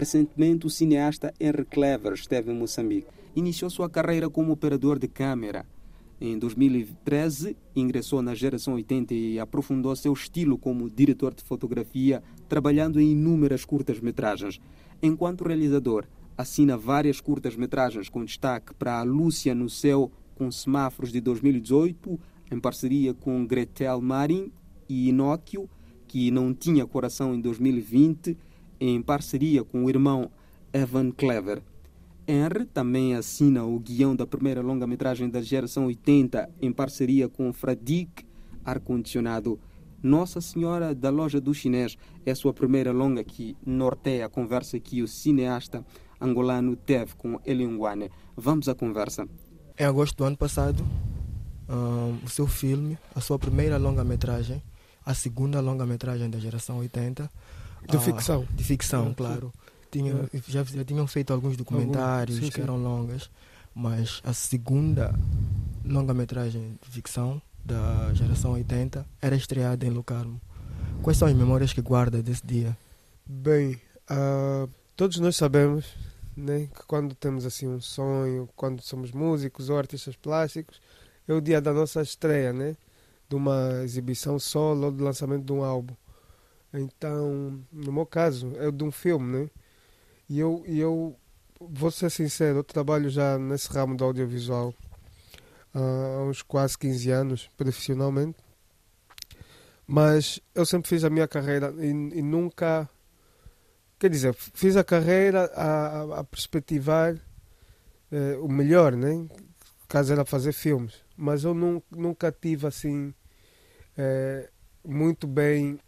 Recentemente, o cineasta Henry Clever esteve em Moçambique. Iniciou sua carreira como operador de câmera. Em 2013, ingressou na geração 80 e aprofundou seu estilo como diretor de fotografia, trabalhando em inúmeras curtas-metragens. Enquanto realizador, assina várias curtas-metragens com destaque para A Lúcia no Céu com Semáforos de 2018, em parceria com Gretel Marin e Inóquio, que não tinha coração em 2020, em parceria com o irmão Evan Clever. Henry também assina o guião da primeira longa-metragem da geração 80 em parceria com Fradique Ar-Condicionado. Nossa Senhora da Loja do Chinês é sua primeira longa que norteia a conversa que o cineasta angolano teve com Elinguane. Vamos à conversa. Em agosto do ano passado, um, o seu filme, a sua primeira longa-metragem, a segunda longa-metragem da geração 80, de uh, ficção. De ficção, claro. Tinha, já, já tinham feito alguns documentários sim, sim. que eram longas, mas a segunda longa-metragem de ficção da geração 80 era estreada em Lucarmo. Quais são as memórias que guarda desse dia? Bem, uh, todos nós sabemos né, que quando temos assim um sonho, quando somos músicos ou artistas plásticos, é o dia da nossa estreia, né? De uma exibição solo ou do lançamento de um álbum. Então, no meu caso, é de um filme, né? E eu, eu vou ser sincero, eu trabalho já nesse ramo do audiovisual há uns quase 15 anos, profissionalmente. Mas eu sempre fiz a minha carreira e, e nunca. Quer dizer, fiz a carreira a, a perspectivar eh, o melhor, né? Caso era fazer filmes. Mas eu nunca, nunca tive assim. Eh, muito bem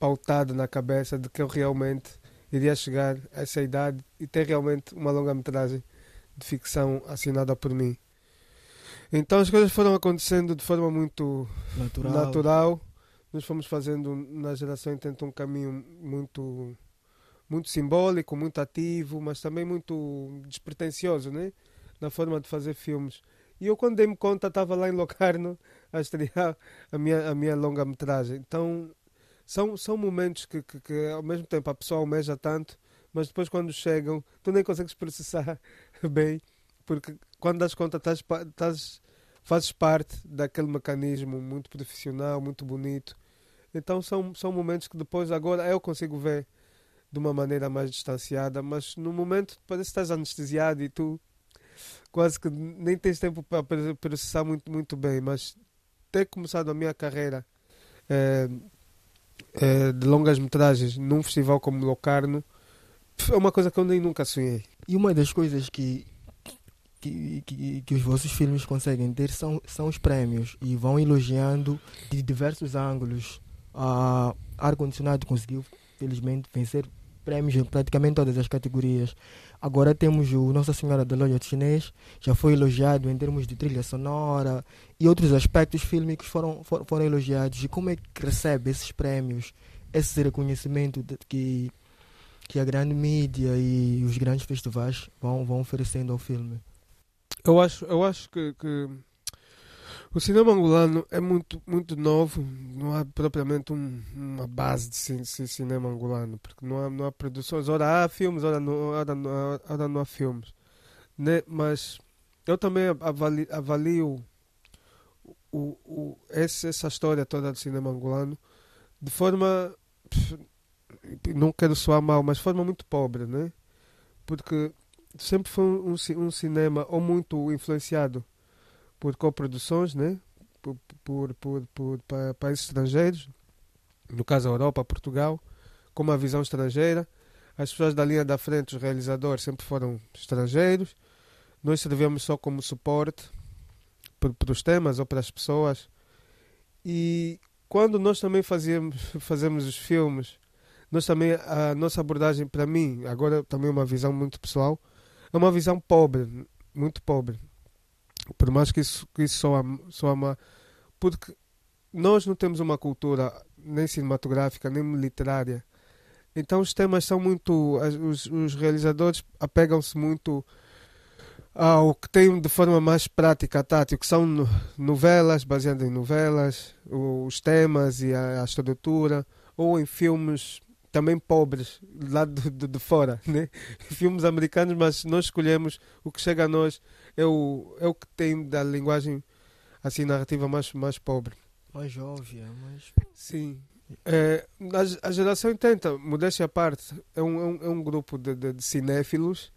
pautado na cabeça de que eu realmente iria chegar a essa idade e ter realmente uma longa-metragem de ficção assinada por mim. Então as coisas foram acontecendo de forma muito natural. natural. Nós fomos fazendo na geração 80 um caminho muito muito simbólico, muito ativo, mas também muito despretensioso, né? Na forma de fazer filmes. E eu quando dei-me conta estava lá em Locarno a estrear a minha, a minha longa-metragem. Então são, são momentos que, que, que, ao mesmo tempo a pessoa almeja tanto, mas depois quando chegam, tu nem consegues processar bem, porque quando das conta, estás, estás, fazes parte daquele mecanismo muito profissional, muito bonito. Então são, são momentos que depois, agora, eu consigo ver de uma maneira mais distanciada, mas no momento parece que estás anestesiado e tu quase que nem tens tempo para processar muito, muito bem. Mas ter começado a minha carreira. Eh, de longas metragens num festival como Locarno é uma coisa que eu nem nunca sonhei. E uma das coisas que, que, que, que, os vossos filmes conseguem ter são, são os prémios e vão elogiando de diversos ângulos. A Ar-Condicionado conseguiu, felizmente, vencer prêmios em praticamente todas as categorias. Agora temos o Nossa Senhora da Loja de Chinês, já foi elogiado em termos de trilha sonora e outros aspectos fílmicos foram, foram, elogiados. E como é que recebe esses prêmios, esse reconhecimento que, que a grande mídia e os grandes festivais vão, vão oferecendo ao filme? Eu acho, eu acho que, que o cinema angolano é muito, muito novo, não há propriamente um, uma base de, cinema angolano, porque não há, não há produções, ora há filmes, ora não, ora não, ora não há filmes. Né? Mas eu também avalio, avalio o, o, essa, essa história toda do cinema angolano de forma. Não quero soar mal, mas de forma muito pobre, né? Porque sempre foi um, um cinema ou muito influenciado por coproduções, né? por, por, por, por, para países estrangeiros, no caso a Europa, Portugal, com uma visão estrangeira. As pessoas da linha da frente, os realizadores, sempre foram estrangeiros. Nós servimos só como suporte para os temas ou para as pessoas. E quando nós também fazíamos, fazemos os filmes, nós também, a nossa abordagem, para mim, agora também uma visão muito pessoal, é uma visão pobre, muito pobre. Por mais que isso, que isso soa, soa. Porque nós não temos uma cultura nem cinematográfica, nem literária. Então os temas são muito. Os, os realizadores apegam-se muito ao que tem de forma mais prática, tátil, que são novelas, baseadas em novelas, os temas e a, a estrutura, ou em filmes também pobres, lá de, de, de, fora, né? Filmes americanos, mas nós escolhemos o que chega a nós é o, é o que tem da linguagem assim narrativa mais, mais pobre. Mais óbvia, mais... Sim. É, a, a geração 80, modéstia à parte, é um, é um, é um grupo de, de, de cinéfilos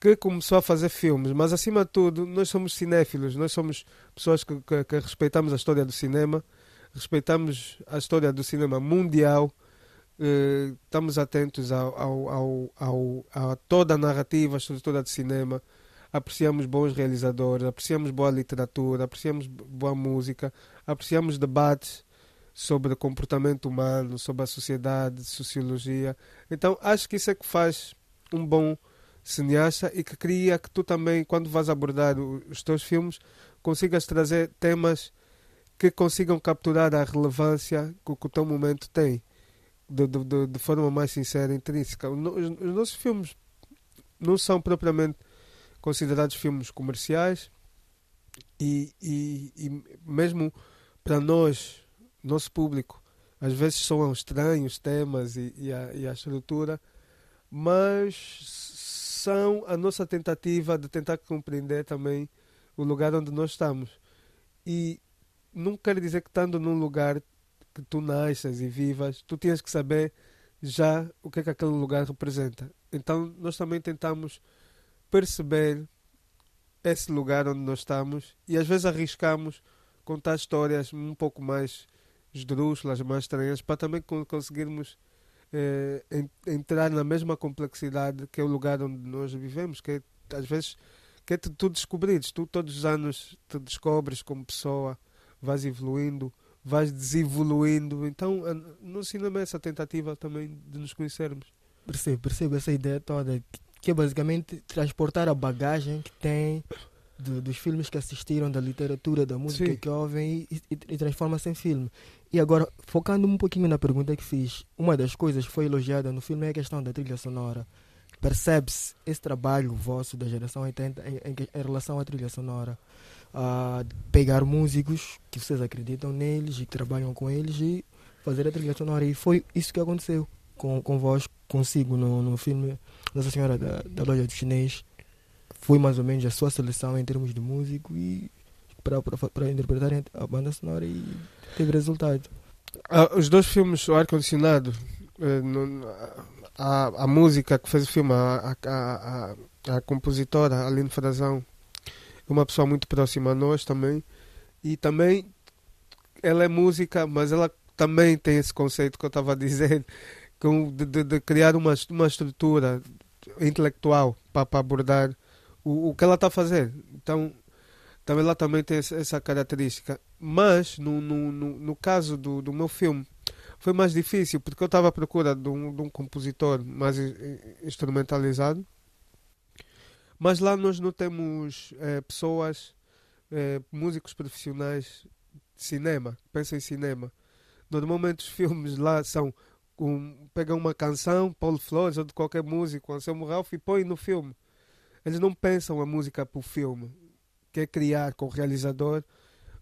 que começou a fazer filmes, mas acima de tudo, nós somos cinéfilos, nós somos pessoas que, que, que respeitamos a história do cinema, respeitamos a história do cinema mundial, eh, estamos atentos ao, ao, ao, ao, a toda a narrativa, a estrutura de cinema, apreciamos bons realizadores, apreciamos boa literatura, apreciamos boa música, apreciamos debates sobre comportamento humano, sobre a sociedade, sociologia. Então acho que isso é que faz um bom cineasta e que cria que tu também, quando vais abordar os teus filmes, consigas trazer temas que consigam capturar a relevância que, o teu momento tem de, de, de forma mais sincera e intrínseca. Os nossos filmes não são propriamente considerados filmes comerciais e, e, e mesmo para nós, nosso público, às vezes são estranhos temas e, e, a, e a estrutura, mas são a nossa tentativa de tentar compreender também o lugar onde nós estamos. E não quer dizer que estando num lugar que tu nasces e vivas, tu tens que saber já o que é que aquele lugar representa. Então nós também tentamos perceber esse lugar onde nós estamos e às vezes arriscamos contar histórias um pouco mais esdrúxulas, mais estranhas, para também conseguirmos eh, entrar na mesma complexidade que é o lugar onde nós vivemos, que é, às vezes que é tu descobrires, tu todos os anos te descobres como pessoa, vais evoluindo, vais desevoluindo, então no cinema é essa tentativa também de nos conhecermos. Percebo, percebo essa ideia toda, que é basicamente transportar a bagagem que tem de, dos filmes que assistiram, da literatura, da música Sim. que ouvem e, e, e transforma-se em filme. E agora, focando um pouquinho na pergunta que fiz, uma das coisas que foi elogiada no filme é a questão da trilha sonora. Percebe-se esse trabalho vosso da geração 80 em, em, em relação à trilha sonora? Uh, pegar músicos que vocês acreditam neles e que trabalham com eles e fazer a trilha sonora. E foi isso que aconteceu com, com vós, consigo, no, no filme Nossa Senhora da, da Loja de Chinês foi mais ou menos a sua seleção em termos de músico e para, para, para interpretar a banda sonora e teve resultado. Ah, os dois filmes, o ar-condicionado, eh, a, a música que fez o filme, a, a, a, a compositora Aline Frazão, é uma pessoa muito próxima a nós também. E também ela é música, mas ela também tem esse conceito que eu estava dizer, de, de, de, criar uma, uma estrutura intelectual para, para abordar o, o que ela está a fazer. Então, também ela também tem essa característica. Mas, no, no, no, no caso do, do meu filme, foi mais difícil, porque eu estava à procura de um, de um compositor mais instrumentalizado. Mas lá nós não temos é, pessoas, é, músicos profissionais de cinema, pensa em cinema. Normalmente os filmes lá são um, pegam uma canção, Paulo Flores ou de qualquer músico, Anselmo Ralph e põe no filme. Eles não pensam a música para o filme, quer criar com o realizador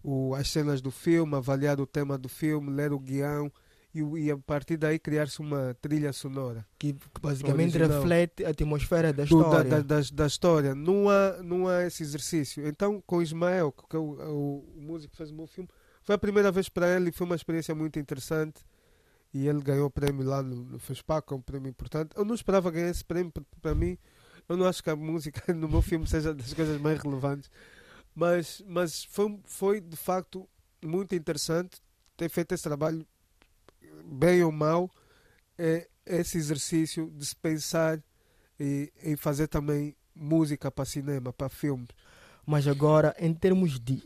o, as cenas do filme, avaliar o tema do filme, ler o guião e, e a partir daí criar-se uma trilha sonora. Que, que basicamente original. reflete a atmosfera da história. Do, da, da, da, da, história. Não há, não há esse exercício. Então, com Ismael, que é o, o, o músico que fez o meu filme, foi a primeira vez para ele e foi uma experiência muito interessante. E ele ganhou o prêmio lá no, no FESPAC, é um prêmio importante. Eu não esperava ganhar esse prêmio para mim eu não acho que a música no meu filme seja das coisas mais relevantes, mas, mas foi, foi de facto muito interessante ter feito esse trabalho, bem ou mal, é esse exercício de se pensar e, em fazer também música para cinema, para filmes. Mas agora, em termos de,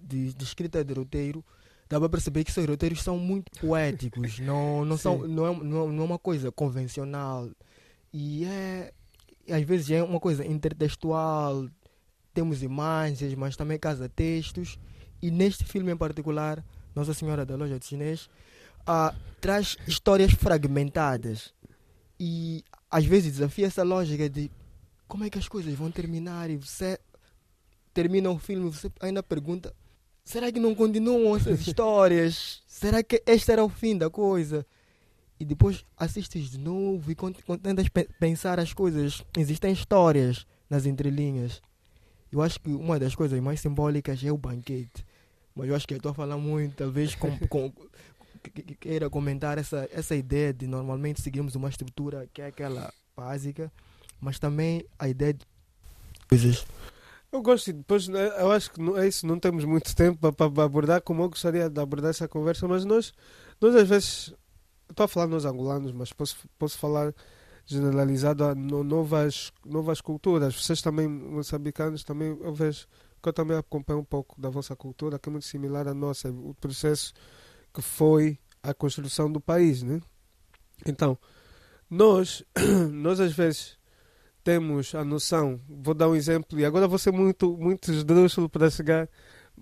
de, de escrita de roteiro, dá para perceber que seus roteiros são muito poéticos, não, não, são, não, é, não, não é uma coisa convencional. E é, às vezes é uma coisa intertextual, temos imagens, mas também casa-textos. E neste filme em particular, Nossa Senhora da Loja de Chinês, uh, traz histórias fragmentadas. E às vezes desafia essa lógica de como é que as coisas vão terminar e você termina o filme você ainda pergunta será que não continuam essas histórias? será que este era o fim da coisa? e depois assistes de novo e tentas pe- pensar as coisas. Existem histórias nas entrelinhas. Eu acho que uma das coisas mais simbólicas é o banquete. Mas eu acho que eu estou a falar muito, talvez com, com, que- que- que queira comentar essa, essa ideia de normalmente seguirmos uma estrutura que é aquela básica, mas também a ideia de coisas. Eu gosto, e depois né, eu acho que não, é isso, não temos muito tempo para abordar como eu gostaria de abordar essa conversa, mas nós, nós às vezes, estou a falar nós angolanos, mas posso, posso falar generalizado a no- novas, novas culturas. Vocês também, moçambicanos, também eu vejo que eu também acompanho um pouco da vossa cultura, que é muito similar à nossa, o processo que foi a construção do país, né? Então, nós, nós às vezes temos a noção, vou dar um exemplo, e agora vou ser muito, muito esdrúxulo para chegar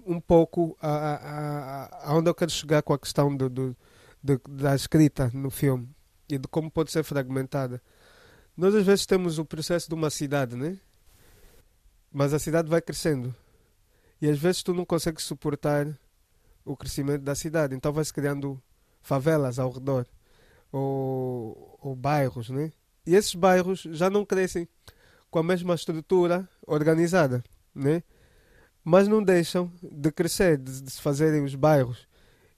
um pouco a, a, a, aonde eu quero chegar com a questão do, do, de- da escrita no filme e de como pode ser fragmentada. Nós às vezes temos o processo de uma cidade, né? Mas a cidade vai crescendo. E às vezes tu não consegues suportar o crescimento da cidade. Então vai-se criando favelas ao redor. Ou, ou bairros, né? E esses bairros já não crescem com a mesma estrutura organizada, né? Mas não deixam de crescer, de, se fazerem os bairros.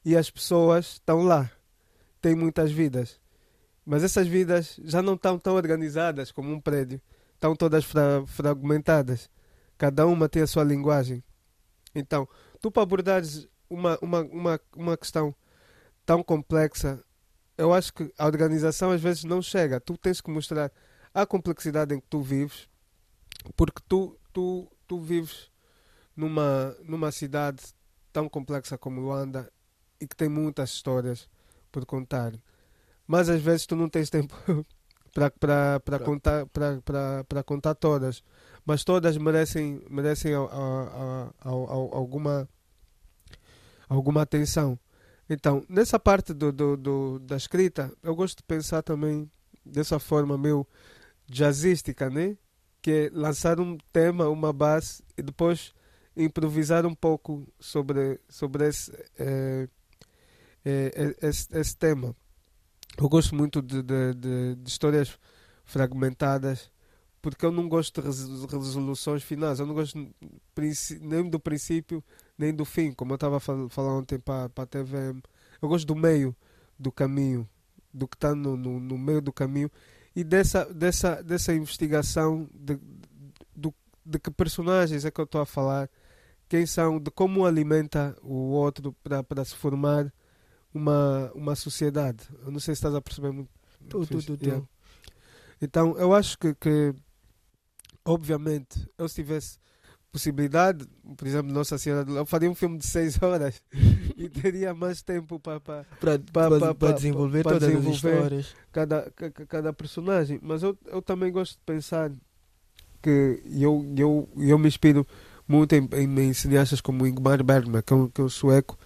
E as pessoas estão lá. Têm muitas vidas. Mas essas vidas já não estão tão organizadas como um prédio. Estão todas fra fragmentadas. Cada uma tem a sua linguagem. Então, tu para abordares uma, uma, uma, uma questão tão complexa, eu acho que a organização às vezes não chega. Tu tens que mostrar a complexidade em que tu vives, porque tu, tu, tu vives numa, numa cidade tão complexa como Luanda e que tem muitas histórias por contar. Mas às vezes tu não tens tempo para para para Pra- contar para contar todas, mas todas merecem merecem a- a- a- alguma alguma atenção. Então, nessa parte do, do, do- da escrita, eu gosto de pensar também dessa forma meio jazzística, né? Que é lançar um tema, uma base e depois improvisar um pouco sobre, sobre esse, eh, eh, eh, esse, esse tema. Eu gosto muito de, de, de, de histórias fragmentadas porque eu não gosto de res- resoluções finais. Eu não gosto nem do princípio nem do fim, como eu estava a fal- falar ontem para a TVM. Eu gosto do meio do caminho, do que está no, no, no meio do caminho e dessa, dessa, dessa investigação de, do, de que personagens é que eu estou a falar, quem são, de como alimenta o outro para, se formar uma, uma sociedade. Eu não sei se estás a perceber muito. Tu, tu, tu, tu. Yeah. Então, eu acho que, que, obviamente, eu se tivesse possibilidade, por exemplo, Nossa Senhora, do- eu faria um filme de seis horas e teria mais tempo para Para Pa- pa- pa- desenvolver pa todas desenvolver. as histórias. cada, ca- ca- cada personagem. Mas eu, eu também gosto de pensar que eu, eu, eu me inspiro muito em, em, em cineastas como Ingmar Bergman, que é um, que é um sueco,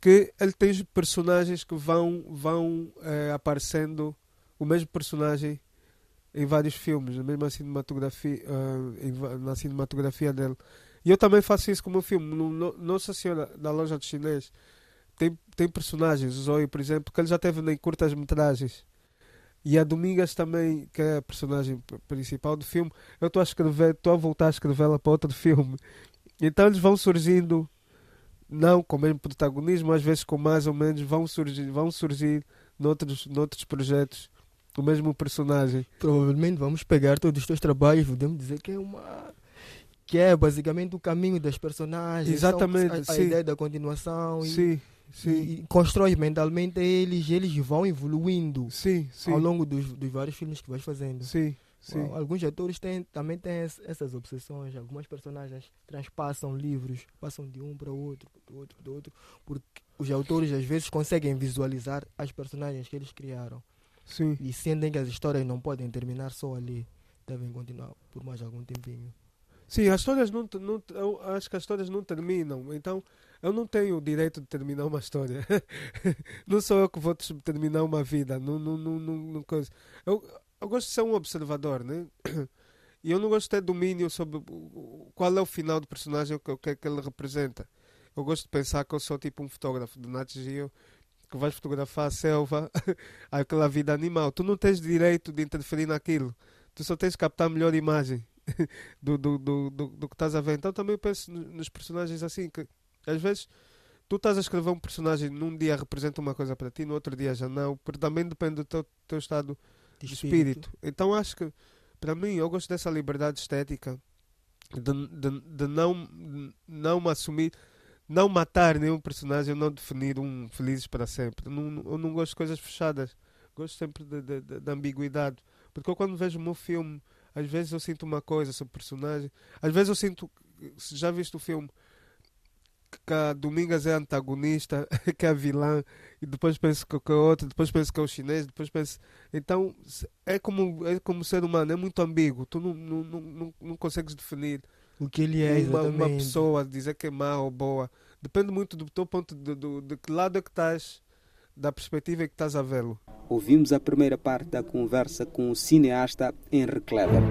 que ele tem personagens que vão, vão eh, aparecendo o mesmo personagem em vários filmes, na mesma cinematografia, em va- na cinematografia dele. E eu também faço isso com o filme. No, no, Nossa Senhora da Loja de Chinês tem, tem personagens, o Zoe, por exemplo, que ele já teve em curtas metragens. E a Domingas também, que é a personagem principal do filme, eu estou a escrever, estou a voltar a escrevê-la para outro filme. Então eles vão surgindo, não com o mesmo protagonismo, às vezes com mais ou menos, vão surgir, vão surgir noutros, noutros projetos o mesmo personagem. Provavelmente vamos pegar todos os teus trabalhos, podemos dizer que é uma. Que é basicamente o caminho das personagens. Exatamente, a, a ideia da continuação. e- Sim, sim, E, constrói mentalmente eles, eles vão evoluindo sim, sim, ao longo dos, dos vários filmes que vais fazendo. sim, sim. Al- Alguns atores têm, também têm es- essas obsessões, algumas personagens transpassam livros, passam de um para o outro, do outro para o outro, porque os autores às vezes conseguem visualizar as personagens que eles criaram sim. e sentem que as histórias não podem terminar só ali, devem continuar por mais algum tempinho. Sim, as histórias não, não eu acho que as histórias não terminam, então eu não tenho o direito de terminar uma história. não sou eu que vou terminar uma vida. Não, não, não, não, coisa. Eu, eu gosto de ser um observador, né? E eu não gosto de ter domínio sobre qual é o final do personagem, o que, o que é que ele representa. Eu gosto de pensar que eu sou tipo um fotógrafo de Nat Geo que vais fotografar a selva, aquela vida animal. Tu não tens direito de interferir naquilo. Tu só tens de captar a melhor imagem do, do, do, do, do que estás a ver. Então também penso nos personagens assim, que às vezes tu estás a escrever um personagem num dia representa uma coisa para ti, no outro dia já não, porque também depende do teu, teu estado de, de espírito. espírito. Então acho que, para mim, eu gosto dessa liberdade estética de, de, de não, não me assumir, não matar nenhum personagem, não definir um felizes para sempre. Não, eu não gosto de coisas fechadas, gosto sempre de ambiguidade. Porque eu, quando vejo o meu filme, às vezes eu sinto uma coisa sobre o personagem, às vezes eu sinto. Já viste o filme que a Domingas é antagonista, que é a vilã, e depois penso que é outro, depois penso que é o chinês, depois penso. Então é como, é como ser humano, é muito ambíguo, tu não, não, não, não consegues definir o que ele é uma, uma, pessoa, dizer que é má ou boa. Depende muito do teu ponto de, de, de que lado é que estás, da perspectiva que estás a vê-lo. Ouvimos a primeira parte da conversa com o cineasta Henry Clever.